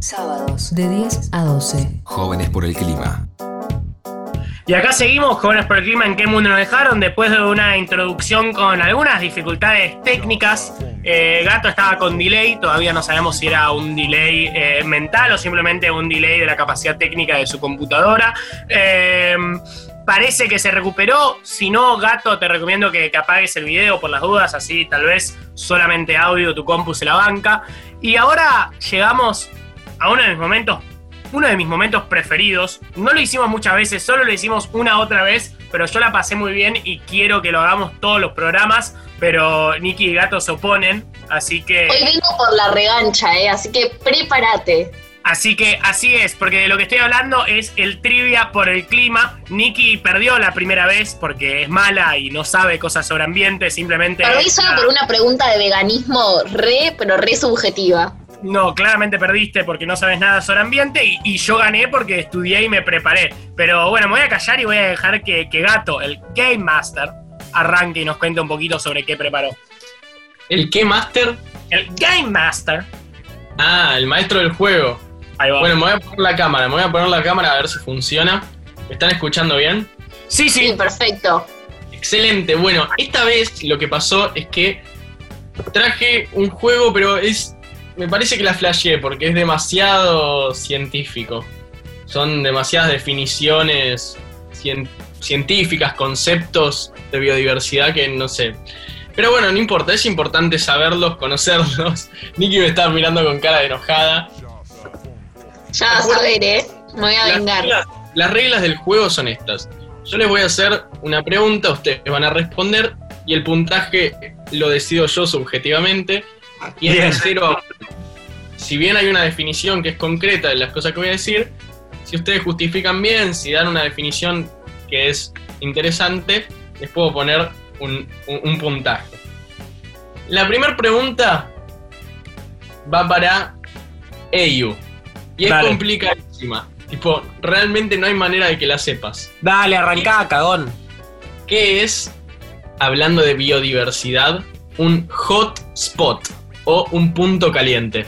Sábados de 10 a 12. Jóvenes por el clima. Y acá seguimos, jóvenes por el clima, en qué mundo nos dejaron, después de una introducción con algunas dificultades técnicas. Eh, Gato estaba con delay, todavía no sabemos si era un delay eh, mental o simplemente un delay de la capacidad técnica de su computadora. Eh, parece que se recuperó, si no, Gato, te recomiendo que, que apagues el video por las dudas, así tal vez solamente audio, tu compu se la banca. Y ahora llegamos a uno de mis momentos uno de mis momentos preferidos. No lo hicimos muchas veces, solo lo hicimos una otra vez, pero yo la pasé muy bien y quiero que lo hagamos todos los programas, pero Nicky y Gato se oponen, así que... Hoy vengo por la revancha, ¿eh? así que prepárate. Así que así es, porque de lo que estoy hablando es el trivia por el clima. Nicky perdió la primera vez porque es mala y no sabe cosas sobre ambiente, simplemente... Perdí solo por una pregunta de veganismo re, pero re subjetiva. No, claramente perdiste porque no sabes nada sobre ambiente y, y yo gané porque estudié y me preparé. Pero bueno, me voy a callar y voy a dejar que, que Gato, el Game Master, arranque y nos cuente un poquito sobre qué preparó. ¿El qué master? El Game Master. Ah, el maestro del juego. Ahí va. Bueno, me voy a poner la cámara, me voy a poner la cámara a ver si funciona. ¿Me están escuchando bien? sí, Sí, sí. perfecto. Excelente. Bueno, esta vez lo que pasó es que traje un juego, pero es. Me parece que la flasheé porque es demasiado científico. Son demasiadas definiciones cien- científicas, conceptos de biodiversidad que no sé. Pero bueno, no importa, es importante saberlos, conocerlos. Nicky me está mirando con cara de enojada. Ya vas a ver, ¿eh? Me voy a Las vengar. reglas, las reglas del juego son estas. Yo les voy a hacer una pregunta, ustedes van a responder y el puntaje lo decido yo subjetivamente. Y es de Bien. cero a uno. Si bien hay una definición que es concreta de las cosas que voy a decir, si ustedes justifican bien, si dan una definición que es interesante, les puedo poner un, un- un puntaje. La primera pregunta va para Eyu. Y es Dale. complicadísima. Tipo, realmente no hay manera de que la sepas. Dale, arrancá, cagón. ¿Qué es, hablando de biodiversidad, un hotspot o un punto caliente?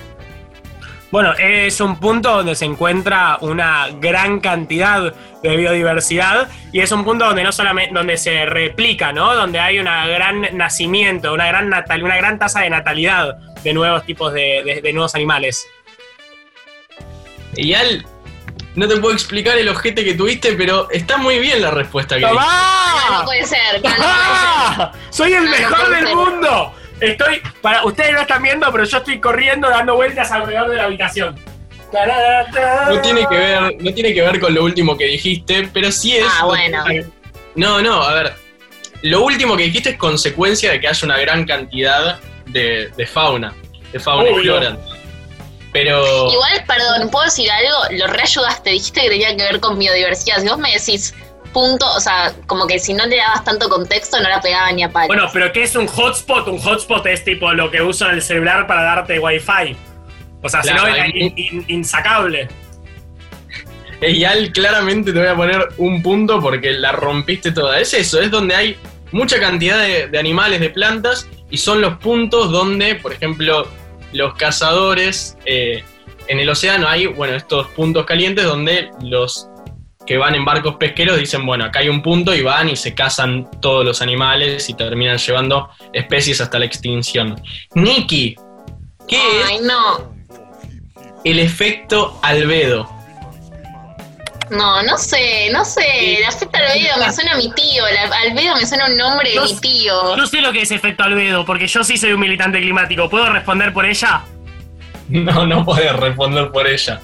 Bueno, es un punto donde se encuentra una gran cantidad de biodiversidad y es un punto donde no solamente donde se replica, ¿no? Donde hay un gran nacimiento, una gran natal, una gran tasa de natalidad de nuevos tipos de, de- de nuevos animales. Y al no te puedo explicar el ojete que tuviste, pero está muy bien la respuesta que. No, no ¡Tomá! puede ser. no, no puede ser. ¡Ah! ¡Soy el No, no mejor del ser. mundo! Estoy, para ustedes no están viendo, pero yo estoy corriendo dando vueltas alrededor de la habitación. No tiene que ver, no tiene que ver con lo último que dijiste, pero sí es. Ah, bueno. No, no, a ver. Lo último que dijiste es consecuencia de que haya una gran cantidad de, de fauna, de fauna y flora. Pero. Igual, perdón, ¿puedo decir algo? Lo reayudaste, dijiste que tenía que ver con biodiversidad. Si vos me decís punto, o sea, como que si no le dabas tanto contexto no la pegaba ni a palo. Bueno, pero ¿qué es un hotspot? Un hotspot es tipo lo que usa el celular para darte wifi. O sea, si Claro, no, era in- in- insacable. Eyal, claramente te voy a poner un punto porque la rompiste toda. Es eso, es donde hay mucha cantidad de, de animales, de plantas, y son los puntos donde, por ejemplo, los cazadores eh, en el océano hay, bueno, estos puntos calientes donde los que van en barcos pesqueros dicen, bueno, acá hay un punto y van y se cazan todos los animales y terminan llevando especies hasta la extinción. Nikki, ¿qué Ay, es no. el efecto albedo? No, no sé, no sé. La feta albedo me suena a mi tío. La albedo me suena a un nombre de mi tío. Yo sé lo que es efecto albedo, porque yo sí soy un militante climático. ¿Puedo responder por ella? No, no puedes responder por ella.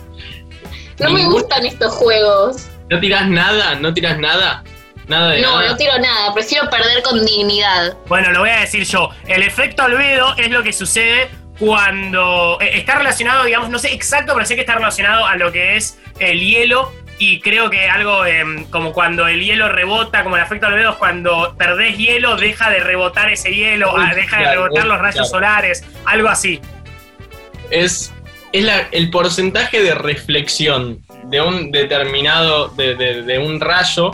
No me gustan estos juegos. ¿No tirás nada? ¿No tirás nada? Nada de No, nada. no tiro nada. Prefiero perder con dignidad. Bueno, lo voy a decir yo. El efecto albedo es lo que sucede cuando eh, está relacionado, digamos, no sé exacto, pero sé que está relacionado a lo que es el hielo. Y creo que algo em, como cuando el hielo rebota, como el efecto albedo es cuando perdés hielo, deja de rebotar ese hielo, Uy, ah, deja de rebotar uy, los rayos claro. solares, algo así. Es, es la- el porcentaje de reflexión de un determinado, de, de- de un rayo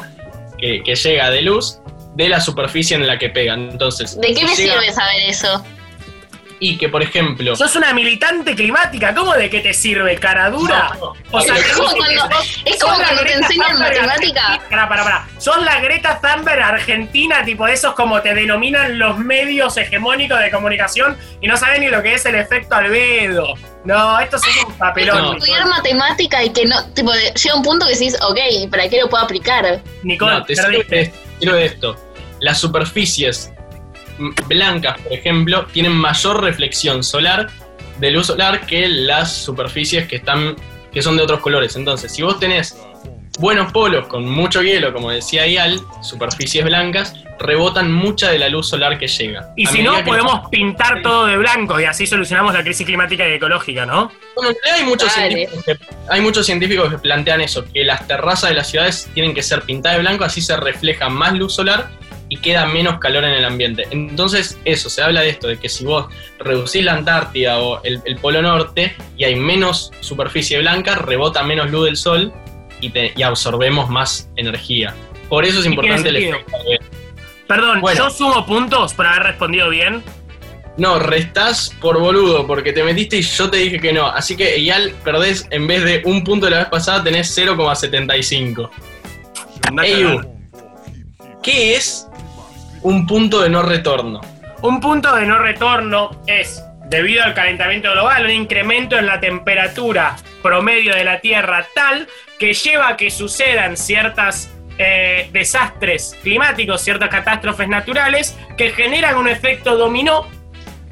que, que llega de luz de la superficie en la que pega. Entonces, ¿De qué me llega- sirve saber eso? Y que, por ejemplo, Sos una militante climática, ¿cómo de qué te sirve, cara dura? No, no. O sea, Es como cuando- es como la cuando te Greta enseñan Thunberg matemática. Pará, pará, pará. Sos la Greta Thunberg argentina, tipo esos como te denominan los medios hegemónicos de comunicación y no saben ni lo que es el efecto albedo. No, esto es un papelón. No. Estudiar matemática y que no, tipo, de- llega un punto que decís, ok, ¿para qué lo puedo aplicar? Nicole, no, te sirve perdiste. de esto, de. Las superficies blancas, por ejemplo, tienen mayor reflexión solar de luz solar que las superficies que están que son de otros colores. Entonces, si vos tenés buenos polos con mucho hielo, como decía Ial, superficies blancas, rebotan mucha de la luz solar que llega. Y si no, podemos pintar todo de blanco y así solucionamos la crisis climática y ecológica, ¿no? Bueno, en realidad hay muchos, Dale. científicos que, hay muchos científicos que plantean eso, que las terrazas de las ciudades tienen que ser pintadas de blanco, así se refleja más luz solar y queda menos calor en el ambiente. Entonces, eso, se habla de esto, de que si vos reducís la Antártida o el, el Polo Norte y hay menos superficie blanca, rebota menos luz del sol y, te- y absorbemos más energía. Por eso es importante el efecto. Perdón, Bueno. yo sumo puntos por haber respondido bien. No, restás por boludo, porque te metiste y yo te dije que no. Así que, Eyal, perdés, en vez de un punto de la vez pasada, tenés 0,75. Andá a Ey, cagar. ¿Qué es un punto de no retorno? Un punto de no retorno es, debido al calentamiento global, un incremento en la temperatura promedio de la Tierra tal que lleva a que sucedan ciertas eh, desastres climáticos, ciertas catástrofes naturales que generan un efecto dominó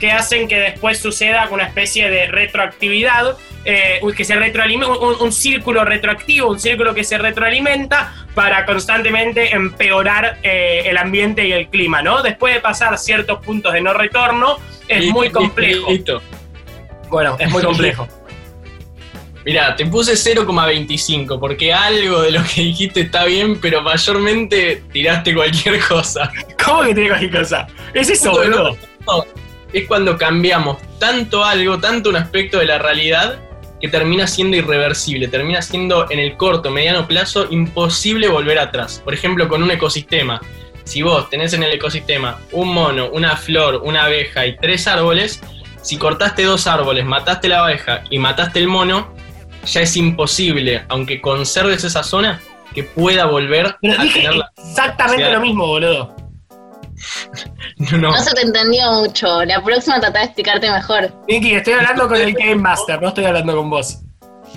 que hacen que después suceda una especie de retroactividad, eh, que se retroalimenta, un, un círculo retroactivo, un círculo que se retroalimenta para constantemente empeorar eh, el ambiente y el clima, ¿no? Después de pasar ciertos puntos de no retorno, es muy complejo. Bueno, es muy complejo. Mirá, te puse 0,25 porque algo de lo que dijiste está bien, pero mayormente tiraste cualquier cosa. ¿Cómo que tiene cualquier cosa? Es eso, no boludo. Es cuando cambiamos tanto algo, tanto un aspecto de la realidad, que termina siendo irreversible, termina siendo en el corto, mediano plazo imposible volver atrás. Por ejemplo, con un ecosistema. Si vos tenés en el ecosistema un mono, una flor, una abeja y tres árboles, si cortaste dos árboles, mataste la abeja y mataste el mono, ya es imposible, aunque conserves esa zona, que pueda volver Pero a dije tener la... exactamente capacidad. lo mismo, boludo. No, se te entendió mucho. La próxima trata de explicarte mejor. Nicky, estoy hablando con el Game Master, no estoy hablando con vos.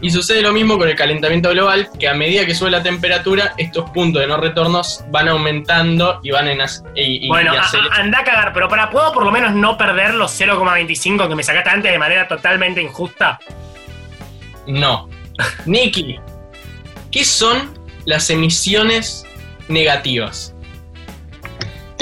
Y sucede lo mismo con el calentamiento global, que a medida que sube la temperatura, estos puntos de no retornos van aumentando y van en... as- y- y- Bueno, y a- anda a cagar, pero para, ¿puedo por lo menos no perder los 0,25 que me sacaste antes de manera totalmente injusta? No. Nicky, ¿qué son las emisiones negativas?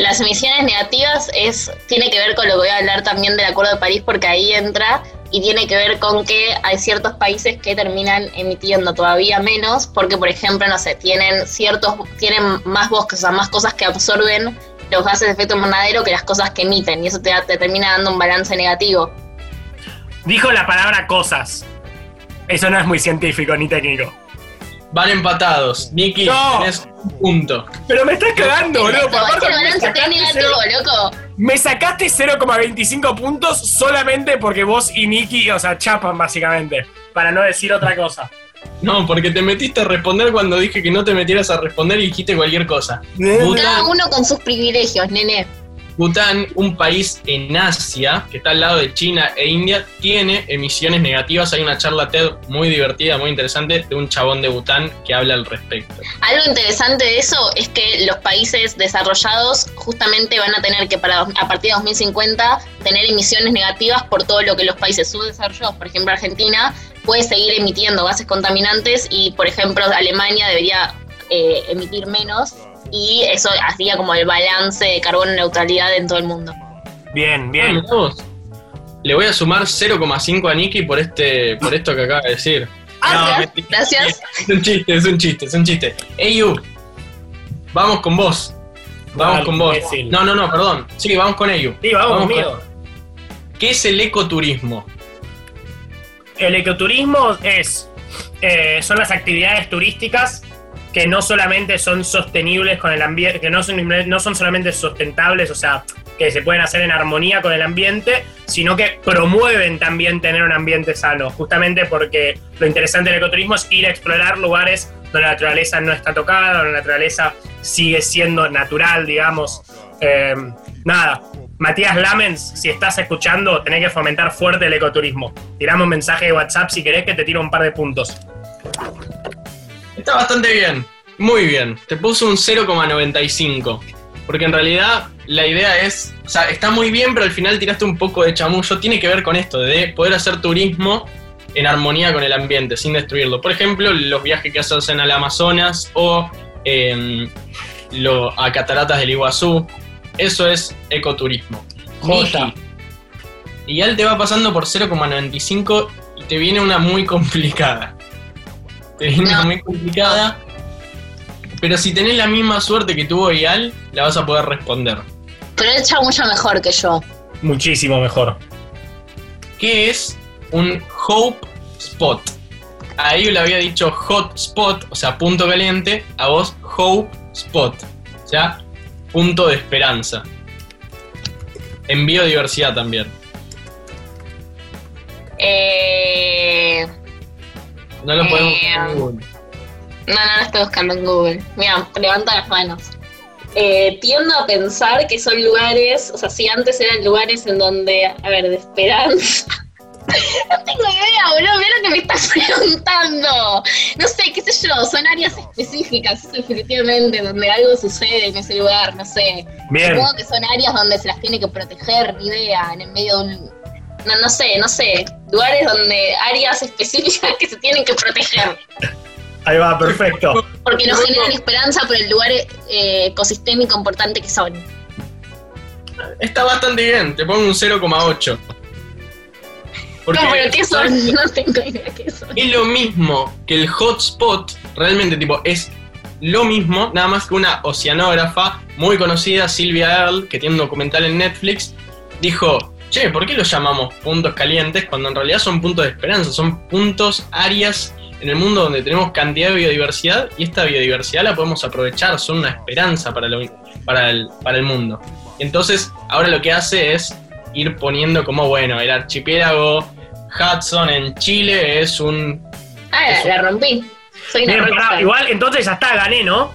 Las emisiones negativas es, tiene que ver con lo que voy a hablar también del Acuerdo de París, porque ahí entra y tiene que ver con que hay ciertos países que terminan emitiendo todavía menos, porque por ejemplo, no sé, tienen ciertos, tienen más bosques, o sea, más cosas que absorben los gases de efecto invernadero que las cosas que emiten, y eso te, te termina dando un balance negativo. Dijo la palabra cosas. Eso no es muy científico ni técnico. Van empatados. Nicky, No. tenés un punto. Pero me estás cagando, boludo. Aparte, me sacaste negativo, cero- loco. Me sacaste 0,25 puntos solamente porque vos y Nicky, o sea, chapan básicamente. Para no decir otra cosa. No, porque te metiste a responder cuando dije que no te metieras a responder y dijiste cualquier cosa. Cada uno con sus privilegios, nene. Bután, un país en Asia, que está al lado de China e India, tiene emisiones negativas. Hay una charla TED muy divertida, muy interesante, de un chabón de Bután que habla al respecto. Algo interesante de eso es que los países desarrollados justamente van a tener que para a partir de 2050 tener emisiones negativas por todo lo que los países subdesarrollados, por ejemplo Argentina, puede seguir emitiendo gases contaminantes y por ejemplo Alemania debería eh, emitir menos y eso hacía como el balance de carbono neutralidad en todo el mundo. Bien, Ah, bien. vos. Le voy a sumar 0,5 a Nicky por este por esto que acaba de decir. Ah, No, gracias. gracias. Es un chiste, es un chiste, es un chiste. Eyu, vamos con vos. Vamos con vos. imbécil. No, no, no, perdón. Sí, vamos con Eyu. Sí, vamos, Vamos conmigo. ¿Qué es el ecoturismo? El ecoturismo es, eh, son las actividades turísticas que no solamente son sostenibles con el ambiente, que no son, no son solamente sustentables, o sea, que se pueden hacer en armonía con el ambiente, sino que promueven también tener un ambiente sano, justamente porque lo interesante del ecoturismo es ir a explorar lugares donde la naturaleza no está tocada, donde la naturaleza sigue siendo natural, digamos. Eh, nada, Matías Lamens, si estás escuchando, tenés que fomentar fuerte el ecoturismo. Tirame un mensaje de WhatsApp si querés que te tiro un par de puntos. Está bastante bien, muy bien. Te puso un 0,95. Porque en realidad la idea es, o sea, está muy bien, pero al final tiraste un poco de chamullo. Tiene que ver con esto, de poder hacer turismo en armonía con el ambiente, sin destruirlo. Por ejemplo, los viajes que hacen al Amazonas o em, a Cataratas del Iguazú. Eso es ecoturismo. J. Y él te va pasando por 0,95 y te viene una muy complicada. Es muy complicada. Pero si tenés la misma suerte que tuvo Ial, la vas a poder responder. Pero él mucho mejor que yo. Muchísimo mejor. ¿Qué es un Hope Spot? Ahí le había dicho hot spot, o sea, punto caliente, a vos Hope Spot, o sea, punto de esperanza. En biodiversidad también. Eh, no lo podemos buscar en Eh, Google. No, no lo estoy buscando en Google. Mira, levanta las manos. Eh, tiendo a pensar que son lugares, o sea, si antes eran lugares en donde, a ver, de esperanza. No tengo idea, boludo, mira lo que me estás preguntando. No sé, qué sé yo, son áreas específicas, eso definitivamente, donde algo sucede en ese lugar, no sé. Bien. Supongo que son áreas donde se las tiene que proteger, ni idea, en el medio de un... No, no sé, no sé. Lugares donde, áreas específicas que se tienen que proteger. Ahí va, perfecto. Porque nos generan esperanza por el lugar eh, ecosistémico importante que son. Está bastante bien, te pongo un 0,8. Porque no, pero ¿qué son? No tengo idea qué son. es lo mismo que el hotspot, realmente tipo es lo mismo, nada más que una oceanógrafa muy conocida, Silvia Earle, que tiene un documental en Netflix, dijo, che, ¿por qué los llamamos puntos calientes cuando en realidad son puntos de esperanza? Son puntos, áreas en el mundo donde tenemos cantidad de biodiversidad y esta biodiversidad la podemos aprovechar, son una esperanza para, lo- para, el, para el mundo. Entonces, ahora lo que hace es ir poniendo como, bueno, el archipiélago Hudson en Chile es un... Ah, la, la rompí. Soy una Bien, pará, rockstar. igual, entonces ya está, gané, ¿no?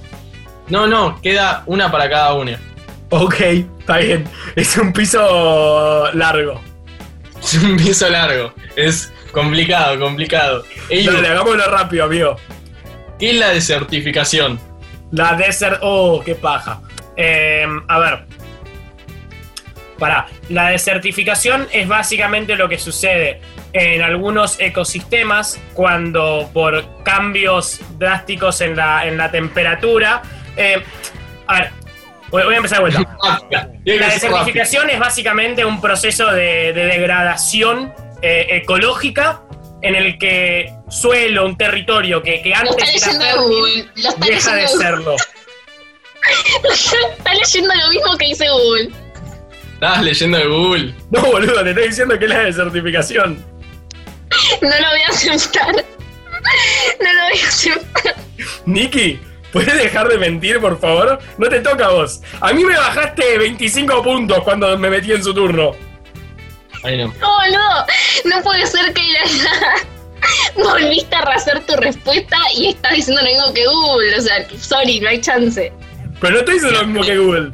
No, no, queda una para cada una. Ok, está bien. Es un piso largo. Es un piso largo, es complicado, complicado. Eyu, Dale, hagámoslo rápido, amigo. ¿qué es la desertificación? La Desert. Oh, qué paja. Eh, a ver. Pará. La desertificación es básicamente lo que sucede en algunos ecosistemas cuando por cambios drásticos en la, en la temperatura. eh, a ver, voy, voy a empezar de vuelta. La desertificación es básicamente un proceso de, de degradación eh, ecológica en el que suelo, un territorio que, que antes era fértil, Google. Lo está deja de leyendo, serlo. está leyendo lo mismo que dice Google. Estabas leyendo de Google. No, boludo, te estoy diciendo que es la desertificación. No lo voy a aceptar. No lo voy a aceptar. Nicky, ¿puedes dejar de mentir, por favor? No te toca a vos. A mí me bajaste 25 puntos cuando me metí en su turno. No. No. No puede ser que volviste a rehacer tu respuesta y estás diciendo lo mismo que Google. O sea, sorry, no hay chance. Pero no estoy diciendo lo mismo que Google.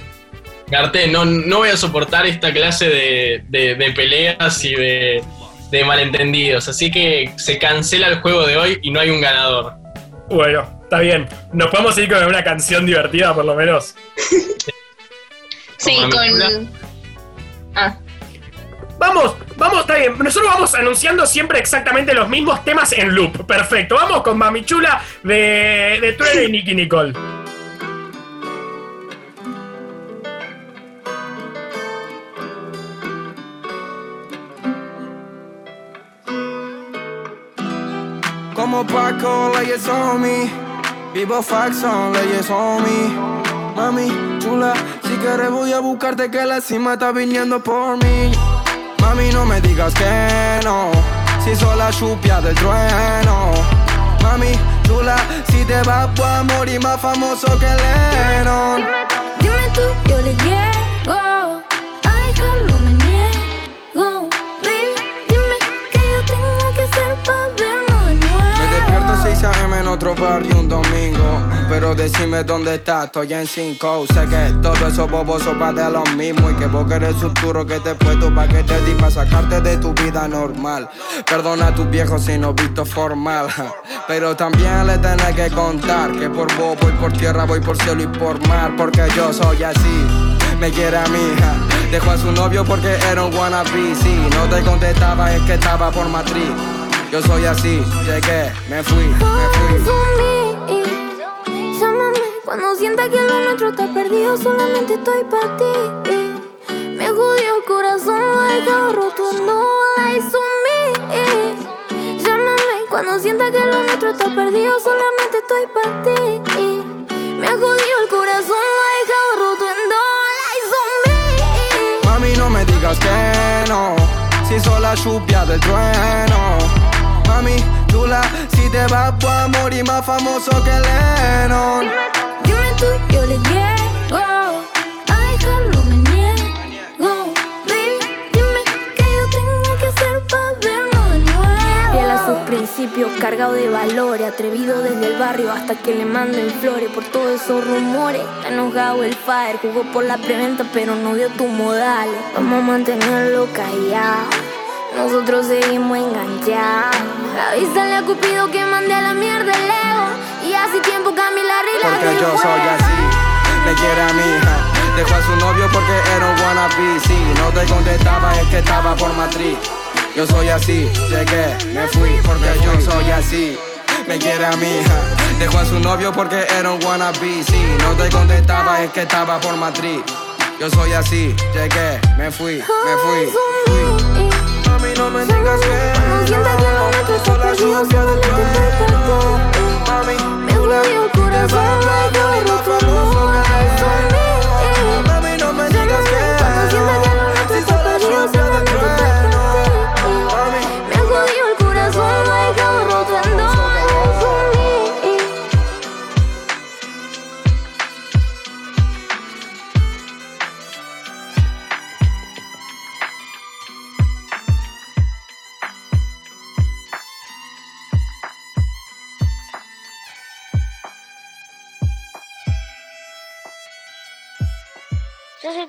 Garte, no, no voy a soportar esta clase de, de- de peleas y de, de malentendidos. Así que se cancela el juego de hoy y no hay un ganador. Bueno, está bien. ¿Nos podemos ir con una canción divertida, por lo menos? Sí, con. Ah, Vamos, vamos, está bien. Nosotros vamos anunciando siempre exactamente los mismos temas en loop. Perfecto. Vamos con Mami Chula de, de Trueno y Nicky Nicole. Como Paco, on me. Vivo Faxon, leyes on me. Mami, chula, si quieres voy a buscarte que la cima está viniendo por mí. Mami, no me digas que no. Si soy la chupia del trueno. Mami, chula. si te vas voy a morir más famoso que Lennon. Dime, dime tú, yo le llego. Otro barrio un domingo. Pero decime dónde estás, estoy en 5. Sé que todo eso bobos va de lo mismo. Y que vos querés futuro que te puesto pa' que te di pa' sacarte de tu vida normal. Perdona a tus viejos si no visto formal. Pero también le tenés que contar que por vos voy por tierra, voy por cielo y por mar. Porque yo soy así. Me quiere a mi hija. Dejó a su novio porque era un wannabe. Si no te contestaba, es que estaba por matriz. Yo soy así, llegué, me fui, me fui. Llámame cuando sienta que lo nuestro está perdido. Solamente estoy para ti. Me jodió el corazón, lo he dejado roto. No on me. Llámame cuando sienta que lo nuestro está perdido. Solamente estoy para ti. Me ha jodido el corazón, lo he dejado roto. No on me. Mami, no me digas que no, si soy la lluvia del trueno. Mami, chula, si te vas voy a morir más famoso que Lennon. Dime tú, yo le llego. A dejarlo me niego. Baby, dime qué yo tengo que hacer para vernos de nuevo. Fiel a sus principios, cargado de valores. Atrevido desde el barrio hasta que le manden flores. Por todos esos rumores. Está enojado el fire. Jugó por la preventa, pero no dio tus modales. Vamos a mantenerlo callado. Nosotros seguimos enganchados. Avísale a Cupido que mande a la mierda el ego. Y hace tiempo Camila arregla Porque el yo soy así, me quiere a mi hija. Dejó a su novio porque era un wannabe. Si no te contestaba, es que estaba por matriz. Yo soy así, llegué, me fui porque yo soy así. Me quiere a mi hija. Dejó a su novio porque era un wannabe. Si no te contestaba, es que estaba por matriz. Yo soy así, llegué, me fui, me fui. No me digas que está Sola lluvia para trueno. Mami, Me jodió el corazón, lo he dejado roto. No lies on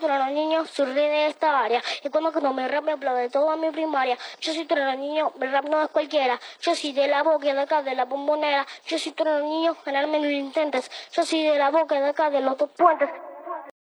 Yo soy trueno niño, soy rey de esta área. Y cuando no me rap me aplaude toda mi primaria. Yo soy trueno niño, mi rap no es cualquiera. Yo soy de la boca de acá, de la bombonera. Yo soy trueno niño, ganarme lo intentes. Yo soy de la boca de acá, de los dos puentes.